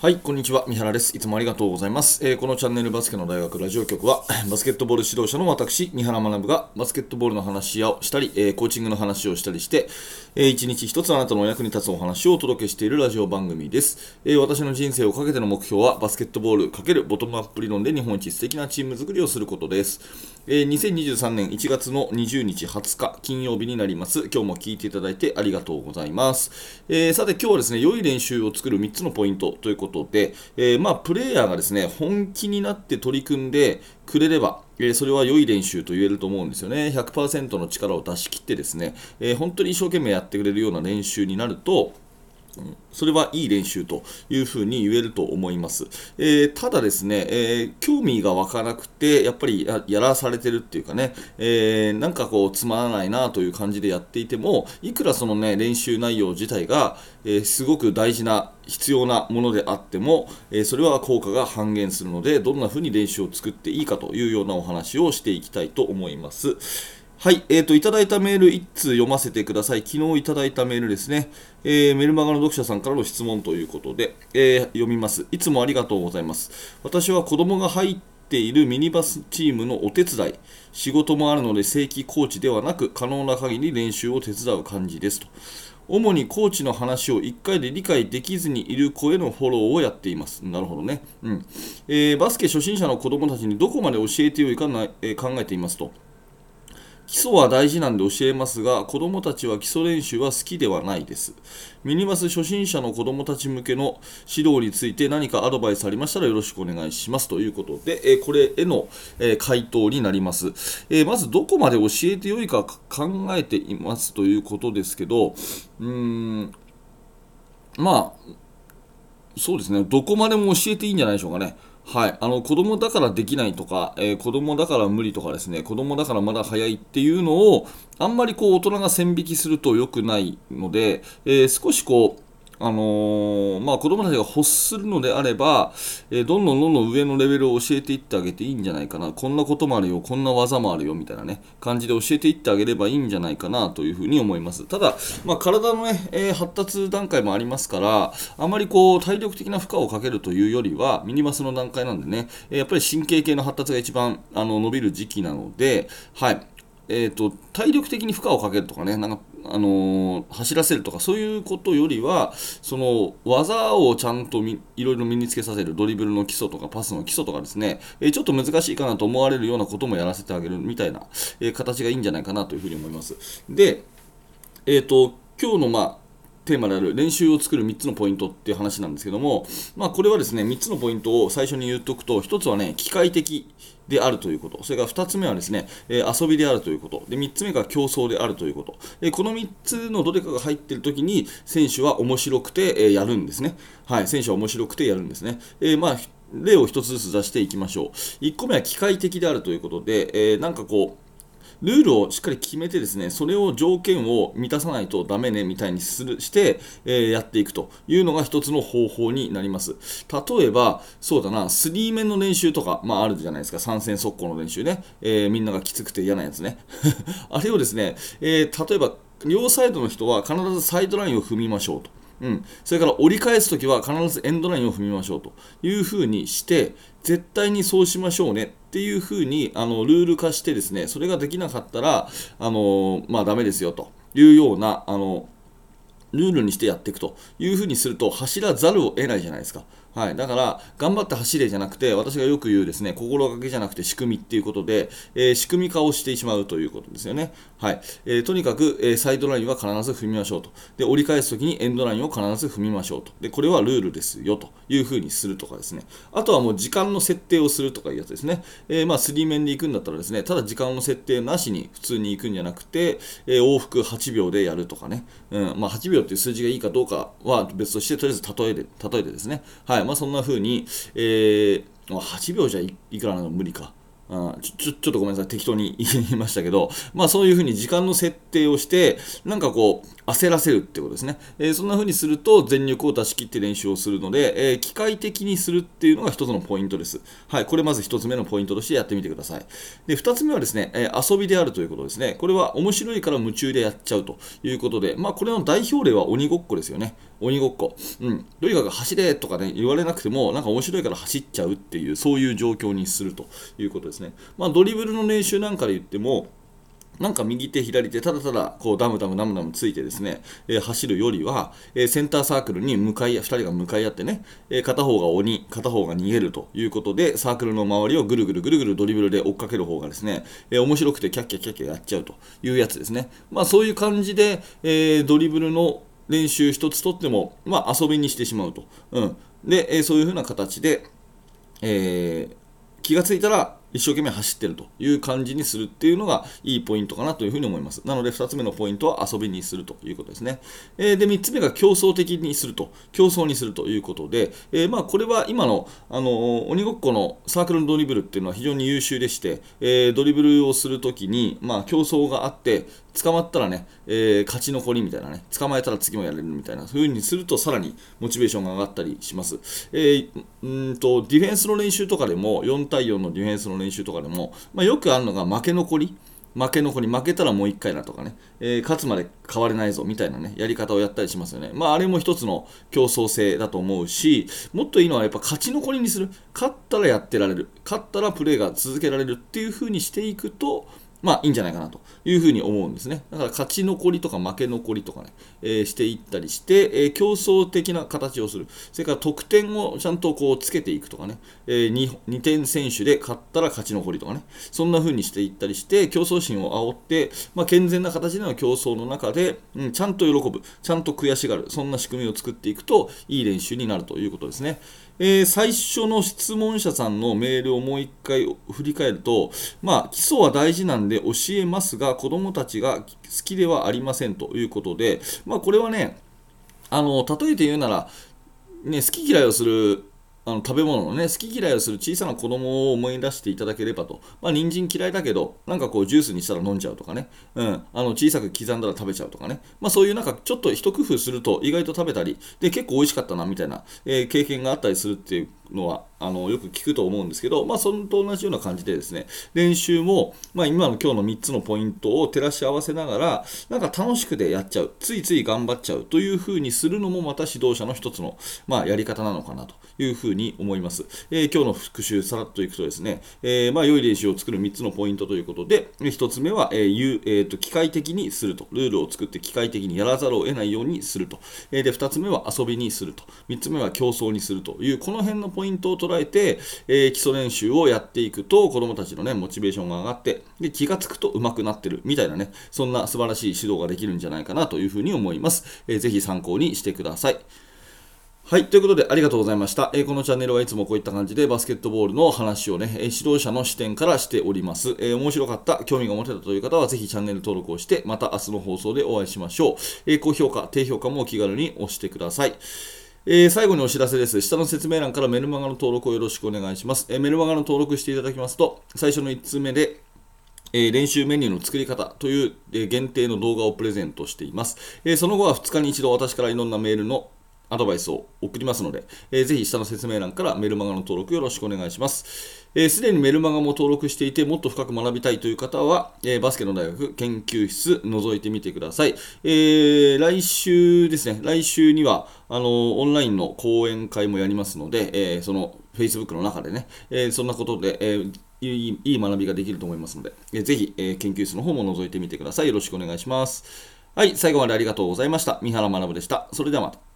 はい、こんにちは。三原です。いつもありがとうございます。えー、このチャンネルバスケの大学ラジオ局は、バスケットボール指導者の私、三原学がバスケットボールの話をしたり、えー、コーチングの話をしたりして、えー、一日一つあなたのお役に立つお話をお届けしているラジオ番組です。えー、私の人生をかけての目標は、バスケットボール×ボトムアップ理論で日本一素敵なチーム作りをすることです。えー、2023年1月の20日20日金曜日になります。今日も聞いていただいてありがとうございます。えー、さて今日はですね、良い練習を作る3つのポイントということことで、えー、まあ、プレイヤーがですね本気になって取り組んでくれれば、え、それは良い練習と言えると思うんですよね。100%の力を出し切ってですね、え、本当に一生懸命やってくれるような練習になると、それはいい練習というふうに言えると思います。えー、ただですね、えー、興味が湧かなくて、やっぱりやらされてるっていうかね、えー、なんかこうつまらないなという感じでやっていても、いくらそのね、練習内容自体が、えすごく大事な、必要なものであっても、えそれは効果が半減するので、どんなふうに練習を作っていいかというようなお話をしていきたいと思います。はい、えーと、いただいたメール1通読ませてください。昨日いただいたメールですね。えー、メルマガの読者さんからの質問ということで、えー、読みます。いつもありがとうございます。私は子供が入っているミニバスチームのお手伝い、仕事もあるので正規コーチではなく、可能な限り練習を手伝う感じですと。主にコーチの話を1回で理解できずにいる子へのフォローをやっています。なるほどね。うんえー、バスケ初心者の子供たちにどこまで教えてよいかな、え、考えていますと。基礎は大事なんで教えますが、子どもたちは基礎練習は好きではないです。ミニバス初心者の子どもたち向けの指導について何かアドバイスありましたらよろしくお願いしますということで、えこれへの、え回答になります、えまずどこまで教えてよいか考えていますということですけど、うーん、まあ、そうですね、どこまでも教えていいんじゃないでしょうかね。はい、あの子供だからできないとか、えー、子供だから無理とかですね子供だからまだ早いっていうのをあんまりこう大人が線引きすると良くないので、えー、少しこうあのー、まあ、子供たちが欲するのであれば、えー、どんどんどんどん上のレベルを教えていってあげていいんじゃないかな、こんなこともあるよ、こんな技もあるよみたいなね、感じで教えていってあげればいいんじゃないかなというふうに思います。ただ、まあ、体のね、えー、発達段階もありますから、あまりこう体力的な負荷をかけるというよりは、ミニマスの段階なんでね、えやっぱり神経系の発達が一番あの伸びる時期なので、はい、えーと、体力的に負荷をかけるとかね、なんかあの、走らせるとかそういうことよりはその技をちゃんといろいろ身につけさせるドリブルの基礎とかパスの基礎とかですね、え、ちょっと難しいかなと思われるようなこともやらせてあげるみたいな、え、形がいいんじゃないかなというふうに思います。で、えーと、今日の、まあテーマである練習を作る3つのポイントっていう話なんですけども、まあ、これはですね3つのポイントを最初に言っておくと1つはね機械的であるということ、それから2つ目はですね、えー、遊びであるということ、で3つ目が競争であるということ、えー、この3つのどれかが入っているときに、選手は面白くて、えー、やるんですね。はい、選手は面白くてやるんですね。えまあ例を1つずつ出していきましょう。1個目は機械的であるということで、えなんかこう、ルールをしっかり決めてですねそれを条件を満たさないとダメねみたいにするして、えー、やっていくというのが一つの方法になります。例えばそうだなスリーメンの練習とか、まあ、あるじゃないですか。参戦速攻の練習ね、えー、みんながきつくて嫌なやつね。あれをですね、えー、例えば両サイドの人は必ずサイドラインを踏みましょうと。うん、それから折り返すときは必ずエンドラインを踏みましょうというふうにして絶対にそうしましょうねっていうふうにあのルール化してですねそれができなかったらあの、まあ、ダメですよというようなあのルールにしてやっていくというふうにすると走らざるを得ないじゃないですか。はい、だから、頑張って走れじゃなくて、私がよく言うですね、心がけじゃなくて仕組みっていうことで、えー、仕組み化をしてしまうということですよね。はい。えー、とにかく、えー、サイドラインは必ず踏みましょうと。で、折り返すときにエンドラインを必ず踏みましょうと。で、これはルールですよというふうにするとかですね。あとはもう時間の設定をするとかいうやつですね。えまあ、3面で行くんだったらですね、ただ時間の設定なしに普通に行くんじゃなくて、え往復8秒でやるとかね。うん、まあ、8秒っていう数字がいいかどうかは別として、とりあえず例えで、例えてですね。はい。まあ、そんな風に、えー、8秒じゃいくらなの無理か。あちょちょっとごめんなさい、適当に 言いましたけど、まあそういうふうに時間の設定をして、なんかこう、焦らせるってことですね。えー、そんなふうにすると、全力を出し切って練習をするので、えー、機械的にするっていうのが一つのポイントです。はい、これまず一つ目のポイントとしてやってみてください。で、二つ目はですね、えー、遊びであるということですね。これは面白いから夢中でやっちゃうということで、まあこれの代表例は鬼ごっこですよね。鬼ごっこ。うん。とにかく走れとかね、言われなくても、なんか面白いから走っちゃうっていう、そういう状況にするということですね。まあ、ドリブルの練習なんかで言っても、なんか右手、左手、ただただこうダムダムダムダムついてですね、えー、走るよりは、えー、センターサークルに向かい、2人が向かい合ってね、えー、片方が鬼、片方が逃げるということで、サークルの周りをぐるぐるぐるぐるドリブルで追っかける方がですね、え、面白くてキャッキャキャッキャやっちゃうというやつですね。まあそういう感じで、え、ドリブルの練習一つとっても、まあ遊びにしてしまうと。うん。で、え、そういうふうな形で、えー、気がついたら一生懸命走ってるという感じにするっていうのがいいポイントかなというふうに思います。なので2つ目のポイントは遊びにするということですね。えー、で3つ目が競争的にすると、競争にするということで、えー、まあこれは今の、あの鬼ごっこのサークルのドリブルっていうのは非常に優秀でして、え、ドリブルをするときに、まあ、競争があって、捕まったらね、えー、勝ち残りみたいなね、捕まえたら次もやれるみたいな、そういう風にするとさらにモチベーションが上がったりします。えー、んとディフェンスの練習とかでも、4対4のディフェンスの練習とかでも、まあ、よくあるのが負け残り。負け残り、負けたらもう1回だとかね、えー、勝つまで変われないぞみたいなね、やり方をやったりしますよね。まあ、あれも一つの競争性だと思うし、もっといいのはやっぱ勝ち残りにする。勝ったらやってられる。勝ったらプレーが続けられるっていう風にしていくと、まあいいんじゃないかなというふうに思うんですね。だから勝ち残りとか負け残りとかね、えー、していったりして、えー、競争的な形をする。それから得点をちゃんとこうつけていくとかね、えー、2, 2点選手で勝ったら勝ち残りとかね、そんな風にしていったりして、競争心を煽って、まあ、健全な形での競争の中で、うん、ちゃんと喜ぶ、ちゃんと悔しがる、そんな仕組みを作っていくといい練習になるということですね。えー、最初の質問者さんのメールをもう一回振り返ると、まあ、基礎は大事なんで教えますが、子どもたちが好きではありませんということで、まあ、これはね、あの例えて言うなら、ね、好き嫌いをするあの食べ物のね、好き嫌いをする小さな子供を思い出していただければと。まあ、人参嫌いだけど、なんかこうジュースにしたら飲んじゃうとかね。うん。あの、小さく刻んだら食べちゃうとかね。まあ、そういうなんかちょっと一工夫すると意外と食べたり、で、結構美味しかったなみたいな、えー、経験があったりするっていうのはあのよく聞くと思うんですけど、まあ、それと同じような感じでですね練習も、まあ、今の今日の3つのポイントを照らし合わせながらなんか楽しくでやっちゃうついつい頑張っちゃうというふうにするのもまた指導者の一つの、まあ、やり方なのかなというふうにに思います、えー、今日の復習さらっといくとですね、えー、まあ、良い練習を作る3つのポイントということで1つ目は、えーえーと、機械的にすると。ルールを作って機械的にやらざるを得ないようにすると、えで2つ目は遊びにすると。3つ目は競争にすると。いうこの辺のポイントを捉えて、え、基礎練習をやっていくと子どもたちの、ね、モチベーションが上がってで気がつくと上手くなってる。みたいなねそんな素晴らしい指導ができるんじゃないかなというふうに思います、えー、ぜひ参考にしてください。はい。ということで、ありがとうございました。えー、このチャンネルはいつもこういった感じでバスケットボールの話をね、えー、指導者の視点からしております。えー、面白かった、興味が持てたという方は、ぜひチャンネル登録をして、また明日の放送でお会いしましょう。え高評価、低評価もお気軽に押してください。え、最後にお知らせです。下の説明欄からメルマガの登録をよろしくお願いします。え、メルマガの登録していただきますと、最初の1通目で、え、練習メニューの作り方という、え限定の動画をプレゼントしています。えその後は2日に一度私からいろんなメールのアドバイスを送りますので、えー、ぜひ下の説明欄からメルマガの登録よろしくお願いします。す、えー、で、にメルマガも登録していて、もっと深く学びたいという方は、えー、バスケの大学研究室覗いてみてください。えー、来週ですね、来週には、あのオンラインの講演会もやりますので、えー、その Facebook の中でね、えー、そんなことで、えーいいいい学びができると思いますので、えー、ぜひ、えー、研究室の方も覗いてみてください。よろしくお願いします。はい、最後までありがとうございました。三原学でした。それではまた。